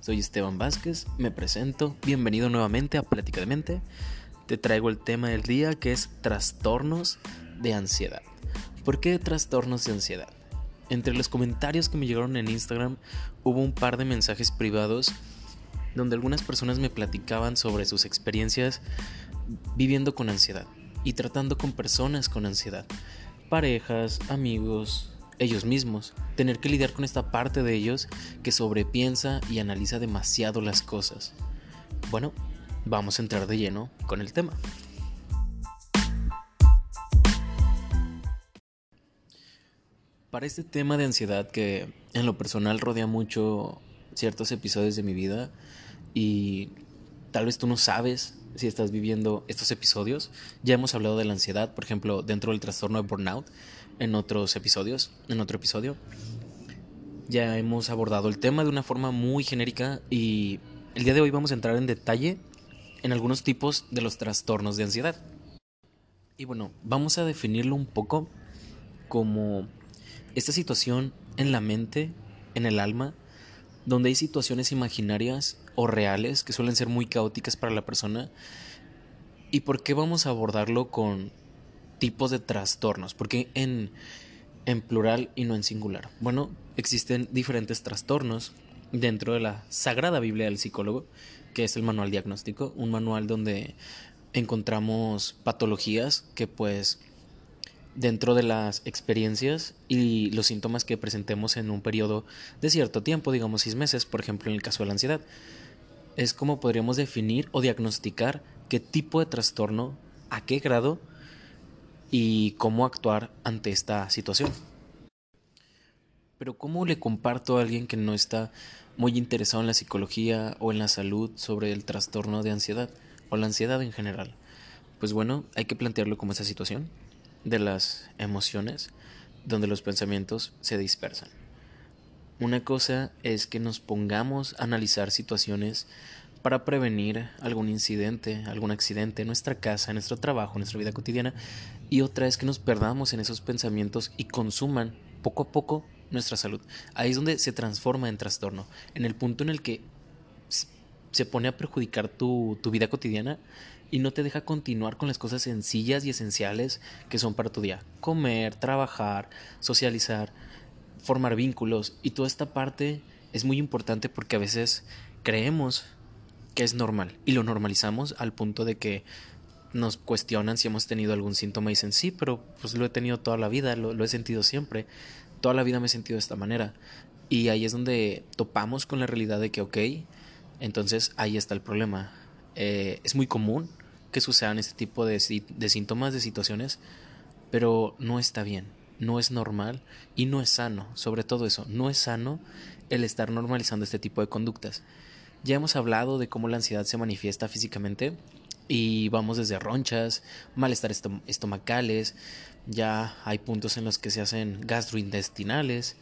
Soy Esteban Vázquez, me presento, bienvenido nuevamente a Plática de Mente. Te traigo el tema del día que es trastornos de ansiedad. ¿Por qué trastornos de ansiedad? Entre los comentarios que me llegaron en Instagram hubo un par de mensajes privados donde algunas personas me platicaban sobre sus experiencias viviendo con ansiedad y tratando con personas con ansiedad, parejas, amigos, ellos mismos, tener que lidiar con esta parte de ellos que sobrepiensa y analiza demasiado las cosas. Bueno, vamos a entrar de lleno con el tema. Para este tema de ansiedad que en lo personal rodea mucho ciertos episodios de mi vida y tal vez tú no sabes si estás viviendo estos episodios. Ya hemos hablado de la ansiedad, por ejemplo, dentro del trastorno de burnout en otros episodios, en otro episodio. Ya hemos abordado el tema de una forma muy genérica y el día de hoy vamos a entrar en detalle en algunos tipos de los trastornos de ansiedad. Y bueno, vamos a definirlo un poco como esta situación en la mente, en el alma, donde hay situaciones imaginarias o reales que suelen ser muy caóticas para la persona. ¿Y por qué vamos a abordarlo con tipos de trastornos. porque en, en plural y no en singular? Bueno, existen diferentes trastornos dentro de la Sagrada Biblia del Psicólogo, que es el manual diagnóstico, un manual donde encontramos patologías que pues dentro de las experiencias y los síntomas que presentemos en un periodo de cierto tiempo, digamos seis meses, por ejemplo en el caso de la ansiedad, es como podríamos definir o diagnosticar qué tipo de trastorno, a qué grado y cómo actuar ante esta situación. Pero ¿cómo le comparto a alguien que no está muy interesado en la psicología o en la salud sobre el trastorno de ansiedad o la ansiedad en general? Pues bueno, hay que plantearlo como esa situación de las emociones donde los pensamientos se dispersan. Una cosa es que nos pongamos a analizar situaciones para prevenir algún incidente, algún accidente en nuestra casa, en nuestro trabajo, en nuestra vida cotidiana, y otra es que nos perdamos en esos pensamientos y consuman poco a poco nuestra salud. Ahí es donde se transforma en trastorno, en el punto en el que se pone a perjudicar tu, tu vida cotidiana y no te deja continuar con las cosas sencillas y esenciales que son para tu día. Comer, trabajar, socializar, formar vínculos. Y toda esta parte es muy importante porque a veces creemos que es normal y lo normalizamos al punto de que nos cuestionan si hemos tenido algún síntoma y dicen sí, pero pues lo he tenido toda la vida, lo, he sentido siempre, toda la vida me he sentido de esta manera y ahí es donde topamos con la realidad de que ok, entonces ahí está el problema. Eh, es muy común que sucedan este tipo de, de síntomas, de situaciones, pero no está bien, no es normal y no es sano, sobre todo eso, no es sano el estar normalizando este tipo de conductas. Ya hemos hablado de cómo la ansiedad se manifiesta físicamente y vamos desde ronchas, malestar estomacales, ya hay puntos en los que se hacen gastrointestinales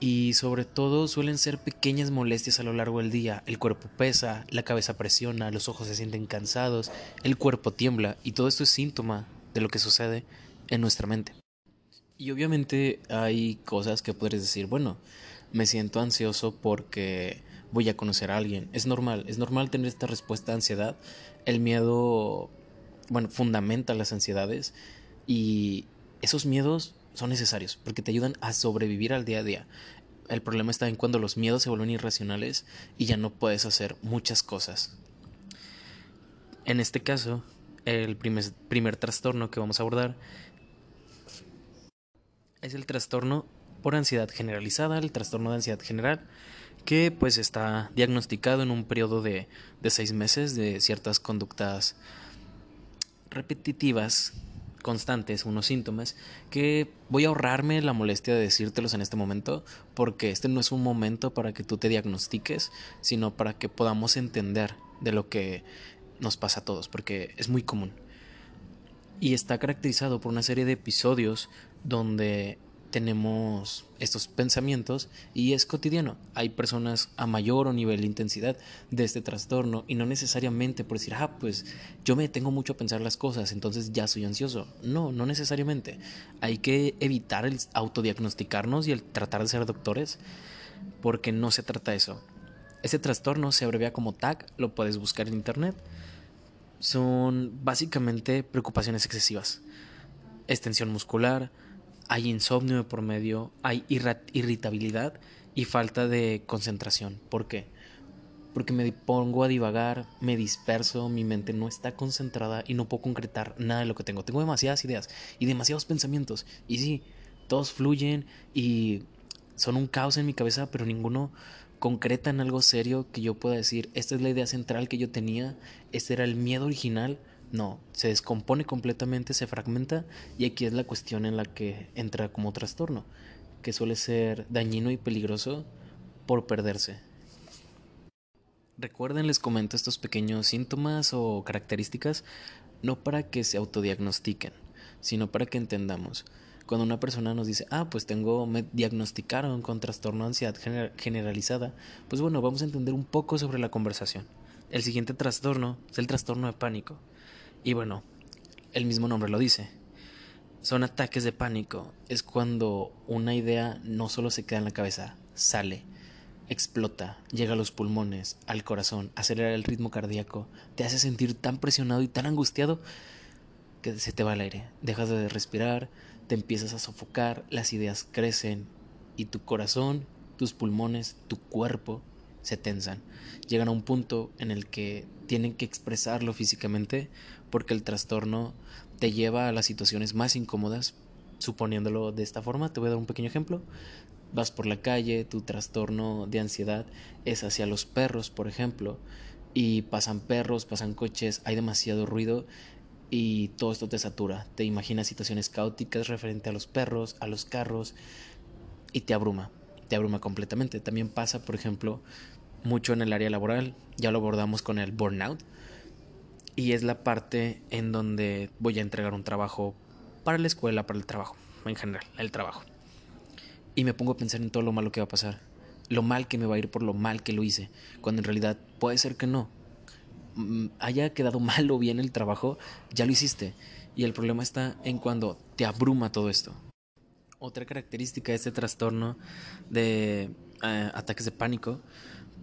y sobre todo suelen ser pequeñas molestias a lo largo del día. El cuerpo pesa, la cabeza presiona, los ojos se sienten cansados, el cuerpo tiembla y todo esto es síntoma de lo que sucede en nuestra mente. Y obviamente hay cosas que puedes decir, bueno, me siento ansioso porque voy a conocer a alguien. Es normal, es normal tener esta respuesta de ansiedad. El miedo, bueno, fundamenta las ansiedades y esos miedos son necesarios porque te ayudan a sobrevivir al día a día. El problema está en cuando los miedos se vuelven irracionales y ya no puedes hacer muchas cosas. En este caso, el primer, primer trastorno que vamos a abordar es el trastorno por ansiedad generalizada, el trastorno de ansiedad general, que pues está diagnosticado en un periodo de, de seis meses de ciertas conductas repetitivas, constantes, unos síntomas, que voy a ahorrarme la molestia de decírtelos en este momento, porque este no es un momento para que tú te diagnostiques, sino para que podamos entender de lo que nos pasa a todos, porque es muy común. Y está caracterizado por una serie de episodios donde tenemos estos pensamientos y es cotidiano. Hay personas a mayor o nivel de intensidad de este trastorno y no necesariamente por decir, ah, pues yo me tengo mucho a pensar las cosas, entonces ya soy ansioso. No, no necesariamente. Hay que evitar el autodiagnosticarnos y el tratar de ser doctores porque no se trata de eso. Ese trastorno se abrevia como TAC, lo puedes buscar en internet. Son básicamente preocupaciones excesivas. Extensión muscular, hay insomnio de por medio, hay irritabilidad y falta de concentración. ¿Por qué? Porque me pongo a divagar, me disperso, mi mente no está concentrada y no puedo concretar nada de lo que tengo. Tengo demasiadas ideas y demasiados pensamientos. Y sí, todos fluyen y son un caos en mi cabeza, pero ninguno concreta en algo serio que yo pueda decir, esta es la idea central que yo tenía, este era el miedo original. No, se descompone completamente, se fragmenta y aquí es la cuestión en la que entra como trastorno, que suele ser dañino y peligroso por perderse. Recuerden, les comento estos pequeños síntomas o características no para que se autodiagnostiquen, sino para que entendamos. Cuando una persona nos dice, ah, pues tengo, me diagnosticaron con trastorno de ansiedad generalizada, pues bueno, vamos a entender un poco sobre la conversación. El siguiente trastorno es el trastorno de pánico. Y bueno, el mismo nombre lo dice. Son ataques de pánico. Es cuando una idea no solo se queda en la cabeza, sale explota, llega a los pulmones, al corazón, acelera el ritmo cardíaco, te hace sentir tan presionado y tan angustiado que se te va el aire, dejas de respirar, te empiezas a sofocar, las ideas crecen y tu corazón, tus pulmones, tu cuerpo se tensan. Llegan a un punto en el que tienen que expresarlo físicamente porque el trastorno te lleva a las situaciones más incómodas, suponiéndolo de esta forma. Te voy a dar un pequeño ejemplo vas por la calle, tu trastorno de ansiedad es hacia los perros, por ejemplo, y pasan perros, pasan coches, hay demasiado ruido y todo esto te satura. Te imaginas situaciones caóticas referente a los perros, a los carros y te abruma, te abruma completamente. También pasa, por ejemplo, mucho en el área laboral, ya lo abordamos con el burnout y es la parte en donde voy a entregar un trabajo para la escuela, para el trabajo, en general, el trabajo y me pongo a pensar en todo lo malo que va a pasar, lo mal que me va a ir por lo mal que lo hice, cuando en realidad puede ser que no. Mm, haya quedado mal o bien el trabajo, ya lo hiciste. Y el problema está en cuando te abruma todo esto. Otra característica de este trastorno de eh, ataques de pánico,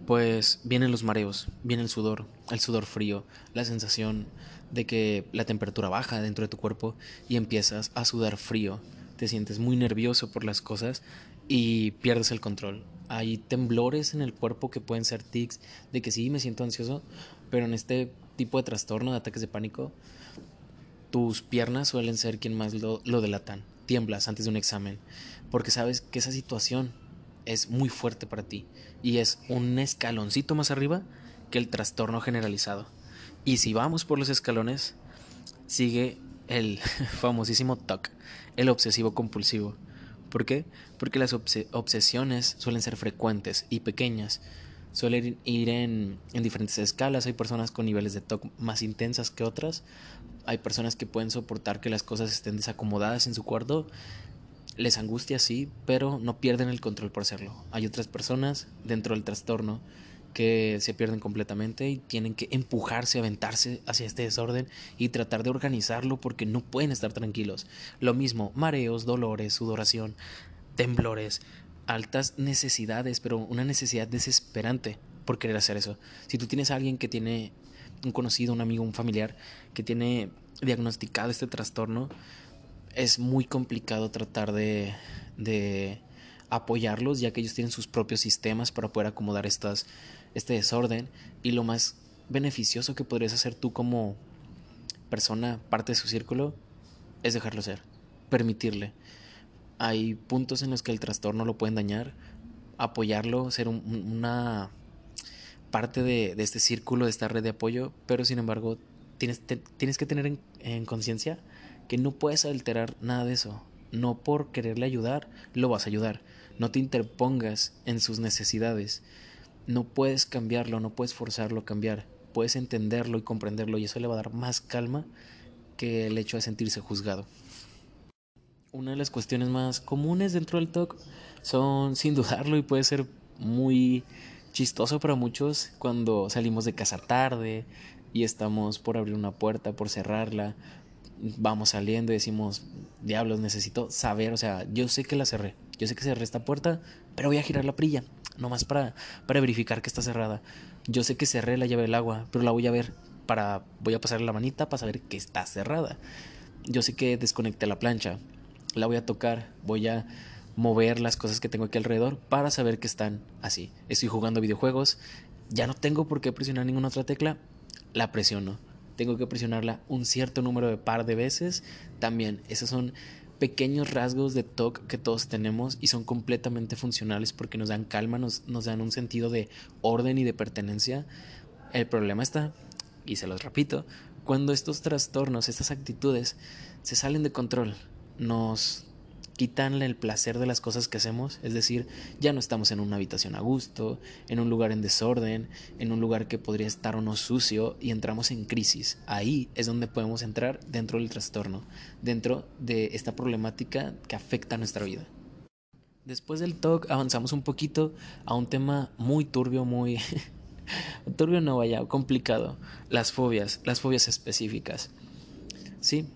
pues vienen los mareos, viene el sudor, el sudor frío, la sensación de que la temperatura baja dentro de tu cuerpo y empiezas a sudar frío te sientes muy nervioso por las cosas y pierdes el control. Hay temblores en el cuerpo que pueden ser tics, de que sí me siento ansioso, pero en este tipo de trastorno, de ataques de pánico, tus piernas suelen ser quien más lo, lo delatan. Tiemblas antes de un examen, porque sabes que esa situación es muy fuerte para ti y es un escaloncito más arriba que el trastorno generalizado. Y si vamos por los escalones, sigue el famosísimo TOC, el obsesivo compulsivo. ¿Por qué? Porque las obsesiones suelen ser frecuentes y pequeñas. Suelen ir en, en, diferentes escalas. Hay personas con niveles de TOC más intensas que otras. Hay personas que pueden soportar que las cosas estén desacomodadas en su cuarto. Les angustia, sí, pero no pierden el control por hacerlo. Hay otras personas dentro del trastorno que se pierden completamente y tienen que empujarse, aventarse hacia este desorden y tratar de organizarlo porque no pueden estar tranquilos. Lo mismo, mareos, dolores, sudoración, temblores, altas necesidades, pero una necesidad desesperante por querer hacer eso. Si tú tienes a alguien que tiene un conocido, un amigo, un familiar que tiene diagnosticado este trastorno, es muy complicado tratar de, de apoyarlos ya que ellos tienen sus propios sistemas para poder acomodar estas este desorden y lo más beneficioso que podrías hacer tú como persona, parte de su círculo, es dejarlo ser, permitirle. Hay puntos en los que el trastorno lo pueden dañar, apoyarlo, ser una parte de, este círculo, de esta red de apoyo, pero sin embargo tienes, tienes que tener en conciencia que no puedes alterar nada de eso. No por quererle ayudar, lo vas a ayudar. No te interpongas en sus necesidades no puedes cambiarlo, no puedes forzarlo a cambiar, puedes entenderlo y comprenderlo y eso le va a dar más calma que el hecho de sentirse juzgado. Una de las cuestiones más comunes dentro del TOC son, sin dudarlo, y puede ser muy chistoso para muchos cuando salimos de casa tarde y estamos por abrir una puerta, por cerrarla, vamos saliendo y decimos, diablos, necesito saber, o sea, yo sé que la cerré, yo sé que cerré esta puerta, pero voy a girar la prilla nomás para, para verificar que está cerrada. Yo sé que cerré la llave del agua, pero la voy a ver para, voy a pasarle la manita para saber que está cerrada. Yo sé que desconecté la plancha, la voy a tocar, voy a mover las cosas que tengo aquí alrededor para saber que están así. Estoy jugando videojuegos, ya no tengo por qué presionar ninguna otra tecla, la presiono. Tengo que presionarla un cierto número de par de veces, también. Esos son pequeños rasgos de TOC que todos tenemos y son completamente funcionales porque nos dan calma, nos, nos dan un sentido de orden y de pertenencia. El problema está, y se los repito, cuando estos trastornos, estas actitudes se salen de control, nos quitanle el placer de las cosas que hacemos, es decir, ya no estamos en una habitación a gusto, en un lugar en desorden, en un lugar que podría estar o no sucio y entramos en crisis. Ahí es donde podemos entrar dentro del trastorno, dentro de esta problemática que afecta a nuestra vida. Después del talk avanzamos un poquito a un tema muy turbio, muy turbio no vaya, complicado, las fobias, las fobias específicas. Sí,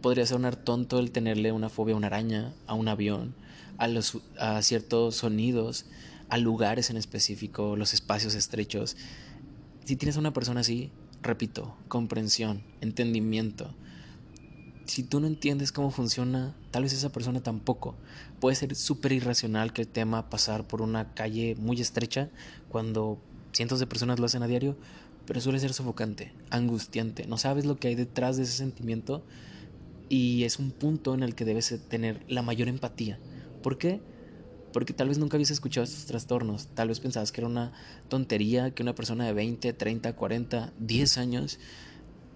podría sonar tonto el tenerle una fobia a una araña, a un avión, a, los, a ciertos sonidos, a lugares en específico, los espacios estrechos. Si tienes una persona así, repito, comprensión, entendimiento. Si tú no entiendes cómo funciona, tal vez esa persona tampoco. Puede ser súper irracional que el tema pasar por una calle muy estrecha cuando cientos de personas lo hacen a diario, pero suele ser sofocante, angustiante. No sabes lo que hay detrás de ese sentimiento y es un punto en el que debes tener la mayor empatía. ¿Por qué? Porque tal vez nunca habías escuchado estos trastornos, tal vez pensabas que era una tontería que una persona de 20, 30, 40, 10 años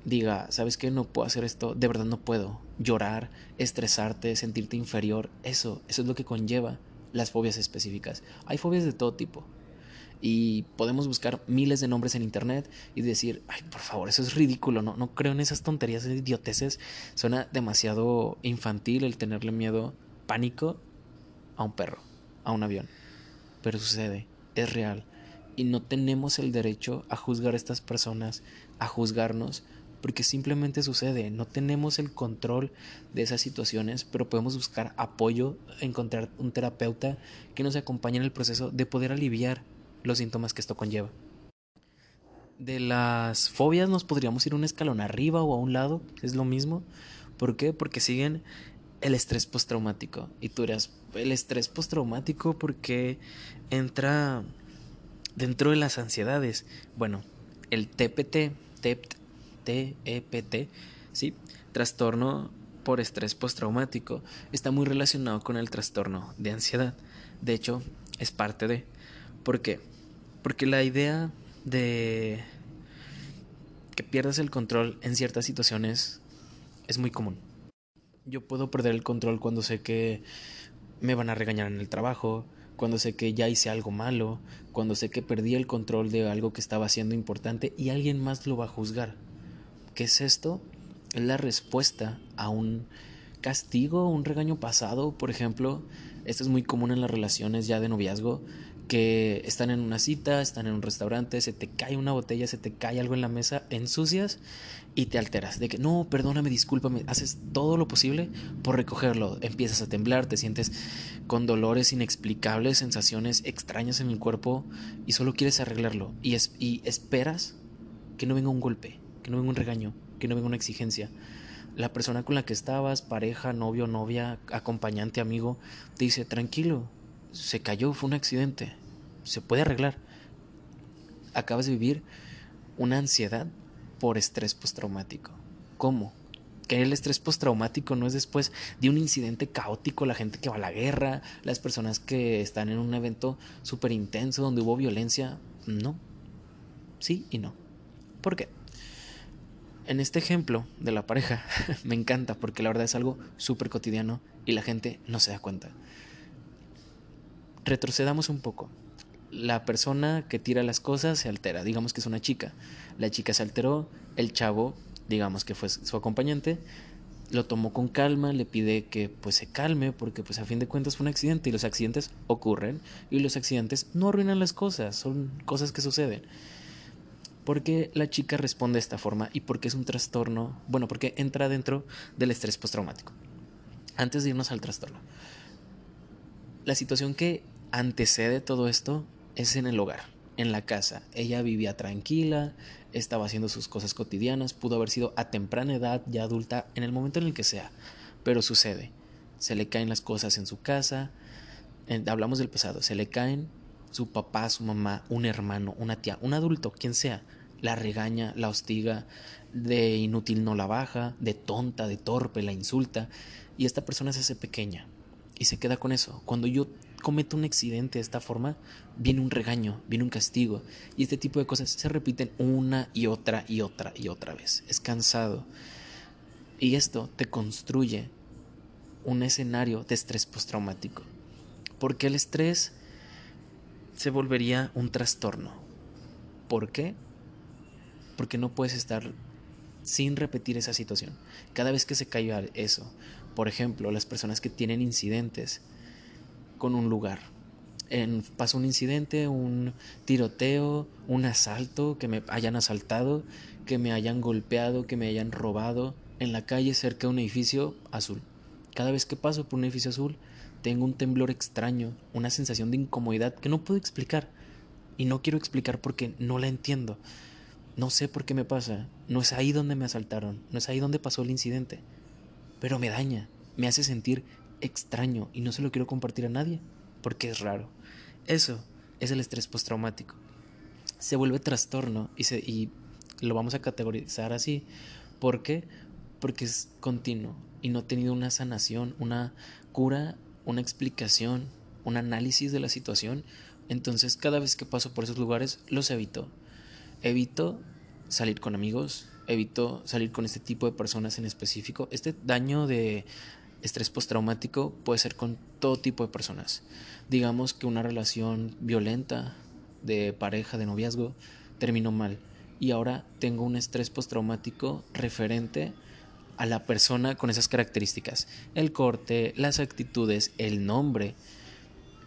diga, ¿sabes qué? No puedo hacer esto, de verdad no puedo. Llorar, estresarte, sentirte inferior, eso, eso es lo que conlleva las fobias específicas. Hay fobias de todo tipo, y podemos buscar miles de nombres en internet y decir, ay, por favor, eso es ridículo, no, no creo en esas tonterías, de idioteces. Suena demasiado infantil el tenerle miedo, pánico a un perro, a un avión. Pero sucede, es real. Y no tenemos el derecho a juzgar a estas personas, a juzgarnos, porque simplemente sucede. No tenemos el control de esas situaciones, pero podemos buscar apoyo, encontrar un terapeuta que nos acompañe en el proceso de poder aliviar los síntomas que esto conlleva. De las fobias nos podríamos ir un escalón arriba o a un lado, es lo mismo. ¿Por qué? Porque siguen el estrés postraumático. Y tú dirás, el estrés postraumático porque entra dentro de las ansiedades. Bueno, el TPT, TEPT, TEPT, ¿sí? Trastorno por estrés postraumático, está muy relacionado con el trastorno de ansiedad. De hecho, es parte de. ¿Por qué? Porque la idea de que pierdas el control en ciertas situaciones es muy común. Yo puedo perder el control cuando sé que me van a regañar en el trabajo, cuando sé que ya hice algo malo, cuando sé que perdí el control de algo que estaba haciendo importante y alguien más lo va a juzgar. ¿Qué es esto? Es la respuesta a un castigo, un regaño pasado, por ejemplo. Esto es muy común en las relaciones ya de noviazgo, que están en una cita, están en un restaurante, se te cae una botella, se te cae algo en la mesa, ensucias y te alteras. De que no, perdóname, discúlpame, haces todo lo posible por recogerlo. Empiezas a temblar, te sientes con dolores inexplicables, sensaciones extrañas en el cuerpo y solo quieres arreglarlo. Y, y esperas que no venga un golpe, que no venga un regaño, que no venga una exigencia. La persona con la que estabas, pareja, novio, novia, acompañante, amigo, te dice, tranquilo, se cayó, fue un accidente, se puede arreglar. Acabas de vivir una ansiedad por estrés postraumático. ¿Cómo? Que el estrés postraumático no es después de un incidente caótico, la gente que va a la guerra, las personas que están en un evento súper intenso donde hubo violencia. No. Sí y no. ¿Por qué? En este ejemplo de la pareja me encanta porque la verdad es algo súper cotidiano y la gente no se da cuenta retrocedamos un poco. La persona que tira las cosas se altera, digamos que es una chica. La chica se alteró, el chavo, digamos que fue su acompañante, lo tomó con calma, le pide que pues se calme porque pues a fin de cuentas fue un accidente y los accidentes ocurren y los accidentes no arruinan las cosas, son cosas que suceden. ¿Por qué la chica responde de esta forma y por qué es un trastorno? Bueno, porque entra dentro del estrés postraumático. Antes de irnos al trastorno. La situación que antecede todo esto es en el hogar, en la casa. Ella vivía tranquila, estaba haciendo sus cosas cotidianas, pudo haber sido a temprana edad, ya adulta, en el momento en el que sea, pero sucede. Se le caen las cosas en su casa, hablamos del pasado, se le caen su papá, su mamá, un hermano, una tía, un adulto, quien sea, la regaña, la hostiga, de inútil no la baja, de tonta, de torpe, la insulta, y esta persona se hace pequeña y se queda con eso. Cuando yo cometo un accidente de esta forma, viene un regaño, viene un castigo, y este tipo de cosas se repiten una y otra y otra y otra vez. Es cansado. Y esto te construye un escenario de estrés postraumático. Porque el estrés se volvería un trastorno. ¿Por qué? Porque no puedes estar sin repetir esa situación. Cada vez que se caiga eso, por ejemplo, las personas que tienen incidentes con un lugar. En, pasa un incidente, un tiroteo, un asalto, que me hayan asaltado, que me hayan golpeado, que me hayan robado en la calle cerca de un edificio azul. Cada vez que paso por un edificio azul, tengo un temblor extraño, una sensación de incomodidad que no puedo explicar. Y no quiero explicar porque no la entiendo. No sé por qué me pasa. No es ahí donde me asaltaron. No es ahí donde pasó el incidente. Pero me daña. Me hace sentir extraño y no se lo quiero compartir a nadie porque es raro. Eso es el estrés postraumático. Se vuelve trastorno y, se, lo vamos a categorizar así. ¿Por qué? Porque es continuo y no he tenido una sanación, una cura, una explicación, un análisis de la situación. Entonces cada vez que paso por esos lugares los evito evito salir con amigos, evito salir con este tipo de personas en específico. Este daño de estrés postraumático puede ser con todo tipo de personas. Digamos que una relación violenta de pareja, de noviazgo, terminó mal y ahora tengo un estrés postraumático referente a la persona con esas características. El corte, las actitudes, el nombre,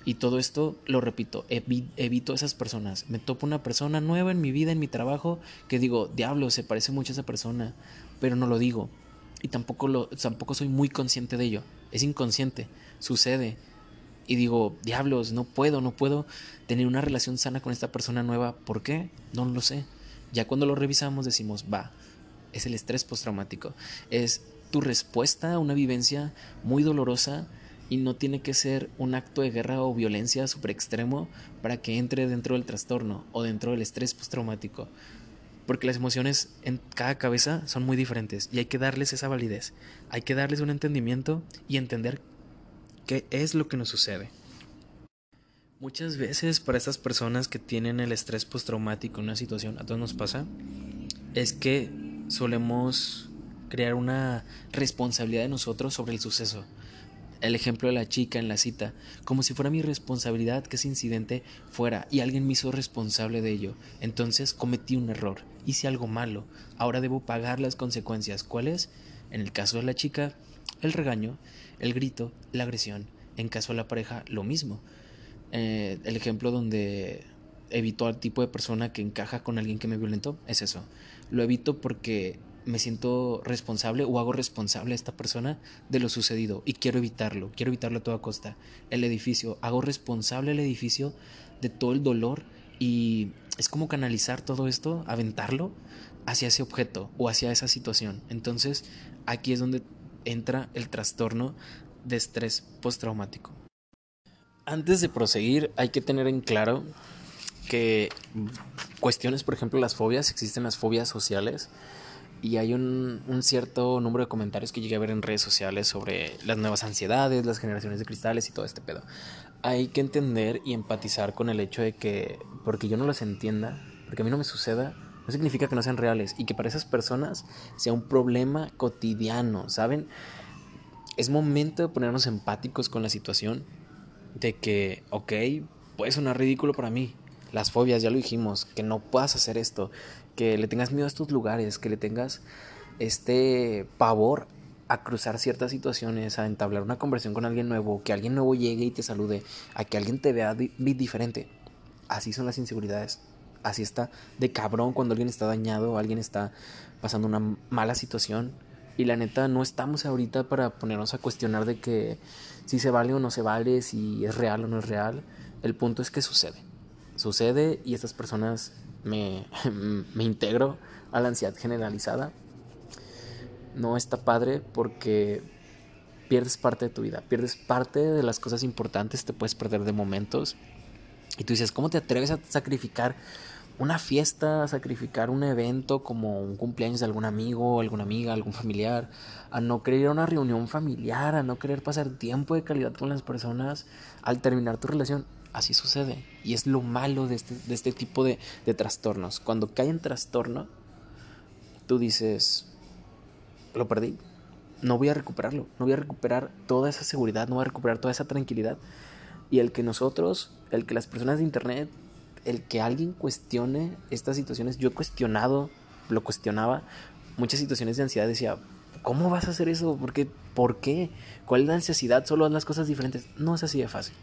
y todo esto, lo repito, evito a esas personas. Me topo una persona nueva en mi vida, en mi trabajo, que digo, diablo, se parece mucho a esa persona, pero no lo digo. Y tampoco, lo, tampoco soy muy consciente de ello. Es inconsciente, sucede. Y digo, diablos, no puedo, no puedo tener una relación sana con esta persona nueva. ¿Por qué? No lo sé. Ya cuando lo revisamos decimos, va, es el estrés postraumático. Es tu respuesta a una vivencia muy dolorosa y no tiene que ser un acto de guerra o violencia super extremo para que entre dentro del trastorno o dentro del estrés postraumático. Porque las emociones en cada cabeza son muy diferentes y hay que darles esa validez. Hay que darles un entendimiento y entender qué es lo que nos sucede. Muchas veces para estas personas que tienen el estrés postraumático en una situación, a todos nos pasa, es que solemos crear una responsabilidad de nosotros sobre el suceso el ejemplo de la chica en la cita, como si fuera mi responsabilidad que ese incidente fuera y alguien me hizo responsable de ello. Entonces cometí un error, hice algo malo, ahora debo pagar las consecuencias. ¿Cuáles? En el caso de la chica, el regaño, el grito, la agresión. En caso de la pareja, lo mismo. Eh, el ejemplo donde evito al tipo de persona que encaja con alguien que me violentó es eso. Lo evito porque me siento responsable o hago responsable a esta persona de lo sucedido y quiero evitarlo, quiero evitarlo a toda costa. El edificio, hago responsable el edificio de todo el dolor y es como canalizar todo esto, aventarlo hacia ese objeto o hacia esa situación. Entonces, aquí es donde entra el trastorno de estrés postraumático. Antes de proseguir, hay que tener en claro que cuestiones, por ejemplo, las fobias, existen las fobias sociales y hay un, cierto número de comentarios que llegué a ver en redes sociales sobre las nuevas ansiedades, las generaciones de cristales y todo este pedo. Hay que entender y empatizar con el hecho de que, porque yo no las entienda, porque a mí no me suceda, no significa que no sean reales y que para esas personas sea un problema cotidiano, ¿saben? Es momento de ponernos empáticos con la situación de que, ok, puede sonar ridículo para mí, las fobias, ya lo dijimos, que no puedas hacer esto, que le tengas miedo a estos lugares, que le tengas este pavor a cruzar ciertas situaciones, a entablar una conversación con alguien nuevo, que alguien nuevo llegue y te salude, a que alguien te vea diferente. Así son las inseguridades. Así está de cabrón cuando alguien está dañado, alguien está pasando una mala situación. Y la neta, no estamos ahorita para ponernos a cuestionar de que si se vale o no se vale, si es real o no es real. El punto es que sucede sucede y estas personas me, me integro a la ansiedad generalizada. No está padre porque pierdes parte de tu vida, pierdes parte de las cosas importantes, te puedes perder de momentos. Y tú dices, ¿cómo te atreves a sacrificar una fiesta, a sacrificar un evento como un cumpleaños de algún amigo, alguna amiga, algún familiar, a no querer ir a una reunión familiar, a no querer pasar tiempo de calidad con las personas al terminar tu relación? Así sucede. Y es lo malo de este, de este tipo de, de trastornos. Cuando cae en trastorno, tú dices, lo perdí, no voy a recuperarlo, no voy a recuperar toda esa seguridad, no voy a recuperar toda esa tranquilidad. Y el que nosotros, el que las personas de Internet, el que alguien cuestione estas situaciones, yo he cuestionado, lo cuestionaba, muchas situaciones de ansiedad, decía, ¿cómo vas a hacer eso? ¿Por qué? ¿Por qué? ¿Cuál es la necesidad? Solo haz las cosas diferentes. No es así de fácil.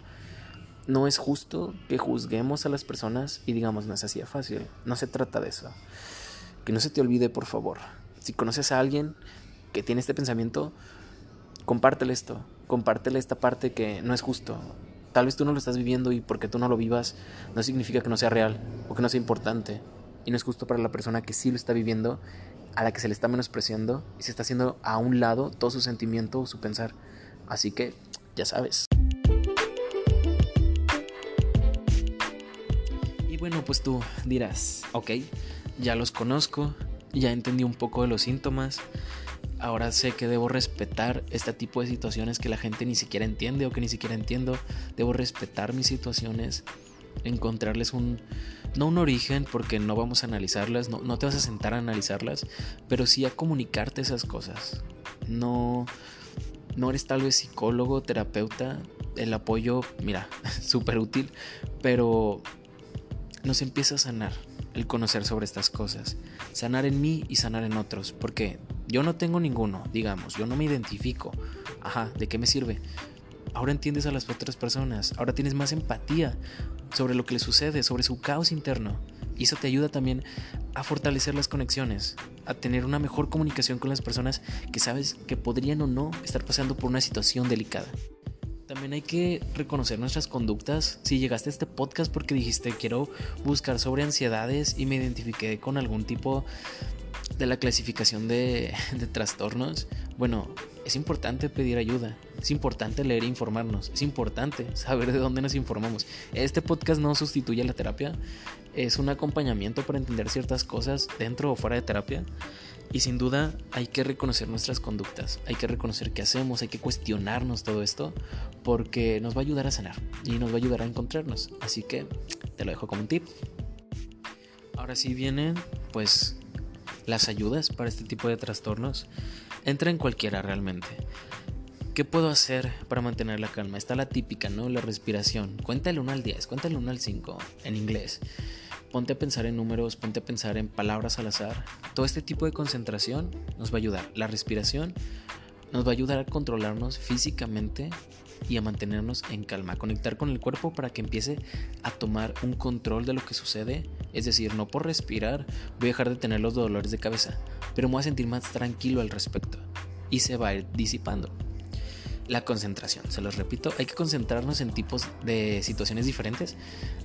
No es justo que juzguemos a las personas y digamos, no es así de fácil. No se trata de eso. Que no se te olvide, por favor. Si conoces a alguien que tiene este pensamiento, compártele esto, compártele esta parte que no es justo. Tal vez tú no lo estás viviendo y porque tú no lo vivas no significa que no sea real o que no sea importante. Y no es justo para la persona que sí lo está viviendo, a la que se le está menospreciando y se está haciendo a un lado todo su sentimiento o su pensar. Así que, ya sabes. Bueno, pues tú dirás, ok, ya los conozco, ya entendí un poco de los síntomas. Ahora sé que debo respetar este tipo de situaciones que la gente ni siquiera entiende o que ni siquiera entiendo. Debo respetar mis situaciones, encontrarles un, no un origen porque no vamos a analizarlas, no, no te vas a sentar a analizarlas, pero sí a comunicarte esas cosas. No, no eres tal vez psicólogo, terapeuta, el apoyo, mira, súper útil, pero nos empieza a sanar el conocer sobre estas cosas, sanar en mí y sanar en otros, porque yo no tengo ninguno, digamos, yo no me identifico. Ajá, ¿de qué me sirve? Ahora entiendes a las otras personas, ahora tienes más empatía sobre lo que les sucede, sobre su caos interno. Y eso te ayuda también a fortalecer las conexiones, a tener una mejor comunicación con las personas que sabes que podrían o no estar pasando por una situación delicada. También hay que reconocer nuestras conductas. Si llegaste a este podcast porque dijiste quiero buscar sobre ansiedades y me identifiqué con algún tipo de la clasificación de, de trastornos, bueno, es importante pedir ayuda, es importante leer e informarnos, es importante saber de dónde nos informamos. Este podcast no sustituye la terapia, es un acompañamiento para entender ciertas cosas dentro o fuera de terapia. Y sin duda hay que reconocer nuestras conductas, hay que reconocer qué hacemos, hay que cuestionarnos todo esto, porque nos va a ayudar a sanar y nos va a ayudar a encontrarnos. Así que te lo dejo como un tip. Ahora sí vienen, pues, las ayudas para este tipo de trastornos. Entra en cualquiera realmente. ¿Qué puedo hacer para mantener la calma? Está la típica, ¿no? La respiración. Cuéntale 1 al 10, cuéntale 1 al 5 en inglés. Ponte a pensar en números, ponte a pensar en palabras al azar. Todo este tipo de concentración nos va a ayudar. La respiración nos va a ayudar a controlarnos físicamente y a mantenernos en calma, conectar con el cuerpo para que empiece a tomar un control de lo que sucede. Es decir, no por respirar voy a dejar de tener los dolores de cabeza, pero me voy a sentir más tranquilo al respecto y se va a ir disipando. La concentración, se los repito, hay que concentrarnos en tipos de situaciones diferentes.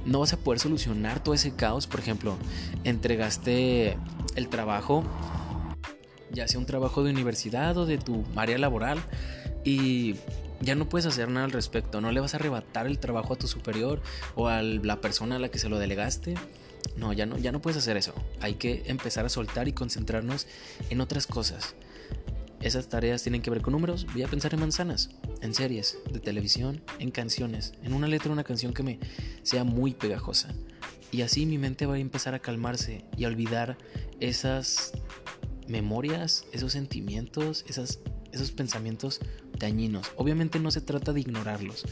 No vas a poder solucionar todo ese caos, por ejemplo, entregaste el trabajo, ya sea un trabajo de universidad o de tu área laboral, y ya no puedes hacer nada al respecto, no le vas a arrebatar el trabajo a tu superior o a la persona a la que se lo delegaste. No, ya no, ya no puedes hacer eso. Hay que empezar a soltar y concentrarnos en otras cosas. Esas tareas tienen que ver con números. Voy a pensar en manzanas, en series de televisión, en canciones, en una letra una canción que me sea muy pegajosa. Y así mi mente va a empezar a calmarse y a olvidar esas memorias, esos sentimientos, esas, esos pensamientos dañinos. Obviamente no se trata de ignorarlos,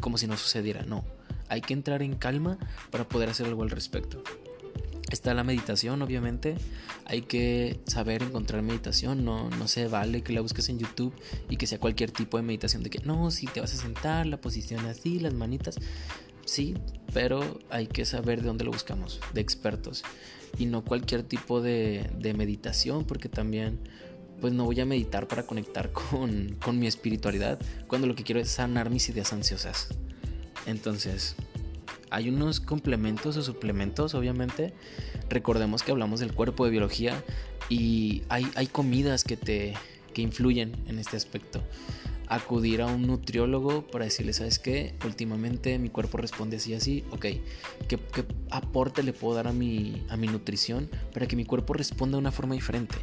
como si no sucediera, no. Hay que entrar en calma para poder hacer algo al respecto. Está la meditación, obviamente. Hay que saber encontrar meditación. No, no se vale que la busques en YouTube y que sea cualquier tipo de meditación. De que no, si te vas a sentar, la posición así, las manitas. Sí, pero hay que saber de dónde lo buscamos, de expertos. Y no cualquier tipo de, de meditación, porque también pues no voy a meditar para conectar con, con mi espiritualidad cuando lo que quiero es sanar mis ideas ansiosas. Entonces, Hay unos complementos o suplementos, obviamente. Recordemos que hablamos del cuerpo de biología y hay, hay comidas que te que influyen en este aspecto acudir a un nutriólogo para decirle, ¿sabes qué? Últimamente mi cuerpo responde así, así, ok, ¿qué, aporte le puedo dar a mi, a mi nutrición para que mi cuerpo responda de una forma diferente?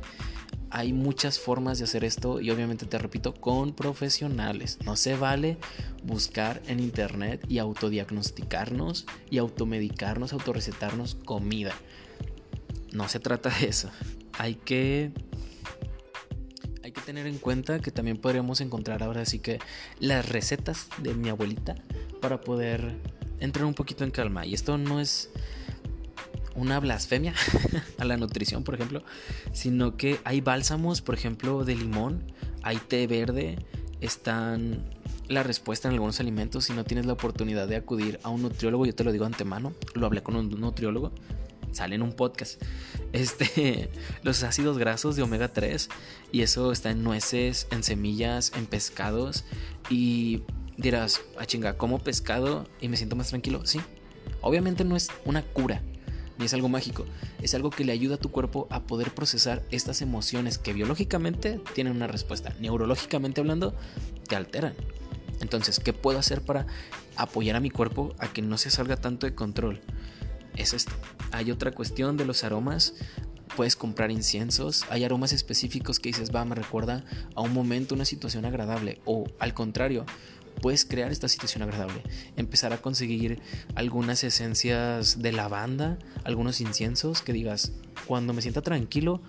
Hay muchas formas de hacer esto y obviamente te repito, con profesionales. No se vale buscar en internet y autodiagnosticarnos y automedicarnos, autorrecetarnos comida. No se trata de eso. Hay que tener en cuenta que también podríamos encontrar ahora sí que las recetas de mi abuelita para poder entrar un poquito en calma. Y esto no es una blasfemia a la nutrición, por ejemplo, sino que hay bálsamos, por ejemplo, de limón, hay té verde, están la respuesta en algunos alimentos. Si no tienes la oportunidad de acudir a un nutriólogo, yo te lo digo antemano, lo hablé con un nutriólogo, sale en un podcast. Este, los ácidos grasos de omega 3 y eso está en nueces, en semillas, en pescados y dirás, a ah, chinga, como pescado y me siento más tranquilo. Sí. Obviamente no es una cura, ni es algo mágico, es algo que le ayuda a tu cuerpo a poder procesar estas emociones que biológicamente tienen una respuesta, neurológicamente hablando, te alteran. Entonces, ¿qué puedo hacer para apoyar a mi cuerpo a que no se salga tanto de control? Es esto. Hay otra cuestión de los aromas. Puedes comprar inciensos. Hay aromas específicos que dices, va, me recuerda a un momento, una situación agradable. O al contrario, puedes crear esta situación agradable. Empezar a conseguir algunas esencias de lavanda, algunos inciensos que digas, cuando me sienta tranquilo,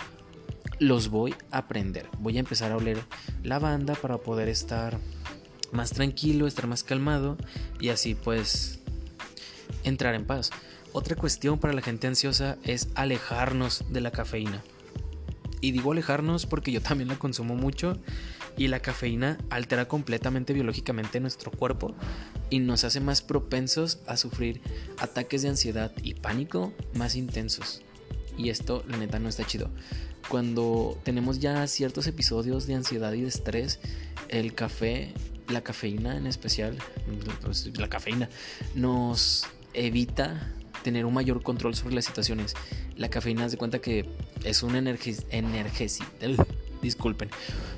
los voy a aprender. Voy a empezar a oler lavanda para poder estar más tranquilo, estar más calmado y así pues entrar en paz. Otra cuestión para la gente ansiosa es alejarnos de la cafeína. Y digo alejarnos porque yo también la consumo mucho y la cafeína altera completamente biológicamente nuestro cuerpo y nos hace más propensos a sufrir ataques de ansiedad y pánico más intensos. Y esto, la neta, no está chido. Cuando tenemos ya ciertos episodios de ansiedad y de estrés, el café, la cafeína en especial, pues, la cafeína, nos evita tener un mayor control sobre las situaciones. La cafeína se cuenta que es un energésico. Disculpen.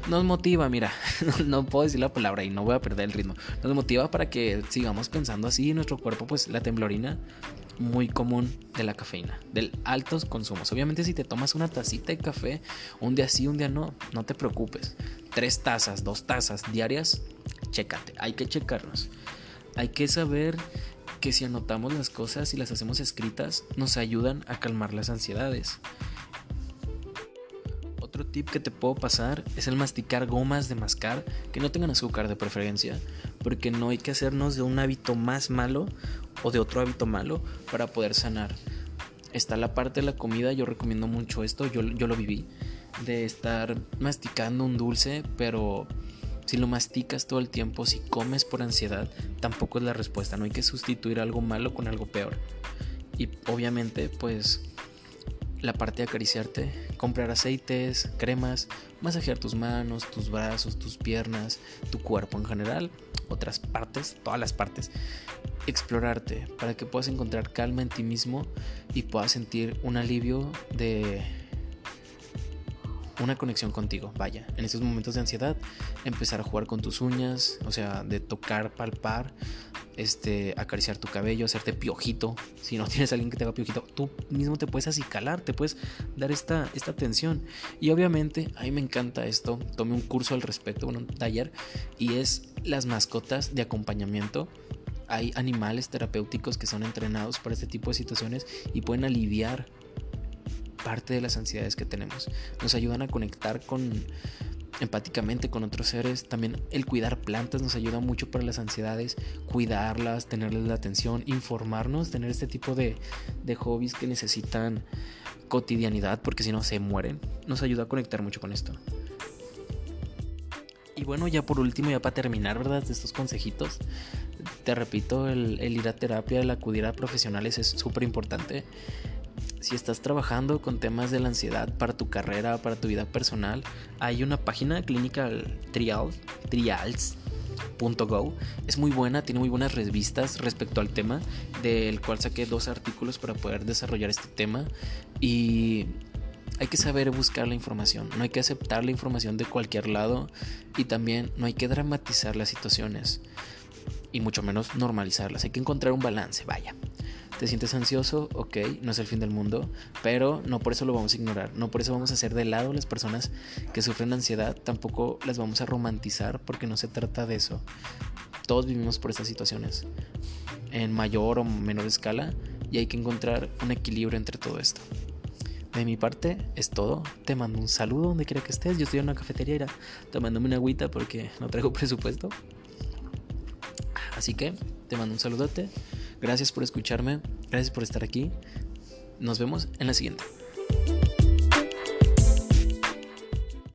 Nos motiva, mira, no, puedo decir la palabra y no voy a perder el ritmo. Nos motiva para que sigamos pensando así en nuestro cuerpo, pues la temblorina muy común de la cafeína, del altos consumos. Obviamente si te tomas una tacita de café, un día sí, un día no, no te preocupes. Tres tazas, dos tazas diarias, chécate, hay que checarnos. Hay que saber que si anotamos las cosas y las hacemos escritas, nos ayudan a calmar las ansiedades. Otro tip que te puedo pasar es el masticar gomas de mascar que no tengan azúcar de preferencia, porque no hay que hacernos de un hábito más malo o de otro hábito malo para poder sanar. Está la parte de la comida, yo recomiendo mucho esto, yo, yo lo viví, de estar masticando un dulce, pero si lo masticas todo el tiempo, si comes por ansiedad, tampoco es la respuesta. No hay que sustituir algo malo con algo peor. Y obviamente, pues la parte de acariciarte, comprar aceites, cremas, masajear tus manos, tus brazos, tus piernas, tu cuerpo en general, otras partes, todas las partes. Explorarte para que puedas encontrar calma en ti mismo y puedas sentir un alivio de una conexión contigo. Vaya, en estos momentos de ansiedad, empezar a jugar con tus uñas, o sea, de tocar, palpar, este, acariciar tu cabello, hacerte piojito. Si no tienes a alguien que te haga piojito, tú mismo te puedes acicalar, te puedes dar esta, esta atención. Y obviamente, a mí me encanta esto. Tomé un curso al respecto, un taller, y es las mascotas de acompañamiento hay animales terapéuticos que son entrenados para este tipo de situaciones y pueden aliviar parte de las ansiedades que tenemos. Nos ayudan a conectar con empáticamente con otros seres. También el cuidar plantas nos ayuda mucho para las ansiedades, cuidarlas, tenerles la atención, informarnos, tener este tipo de, de hobbies que necesitan cotidianidad porque si no se mueren. Nos ayuda a conectar mucho con esto. Y bueno, ya por último, ya para terminar, ¿verdad? De estos consejitos, te repito, el, el ir a terapia, el acudir a profesionales es súper importante si estás trabajando con temas de la ansiedad para tu carrera, para tu vida personal, hay una página clínica Trial, Trials, Go. Es muy buena, tiene muy buenas revistas respecto al tema, del cual saqué dos artículos para poder desarrollar este tema. Y hay que saber buscar la información, no hay que aceptar la información de cualquier lado y también no hay que dramatizar las situaciones y mucho menos normalizarlas. Hay que encontrar un balance, vaya. ¿Te sientes ansioso? Ok, no es el fin del mundo, pero no por eso lo vamos a ignorar, no por eso vamos a hacer de lado las personas que sufren ansiedad, tampoco las vamos a romantizar porque no se trata de eso. Todos vivimos por estas situaciones, en mayor o menor escala, y hay que encontrar un equilibrio entre todo esto. De mi parte es todo. Te mando un saludo donde quiera que estés. Yo estoy en una cafetería tomándome una agüita porque no traigo presupuesto. Así que te mando un saludote. Gracias por escucharme, gracias por estar aquí. Nos vemos en la siguiente.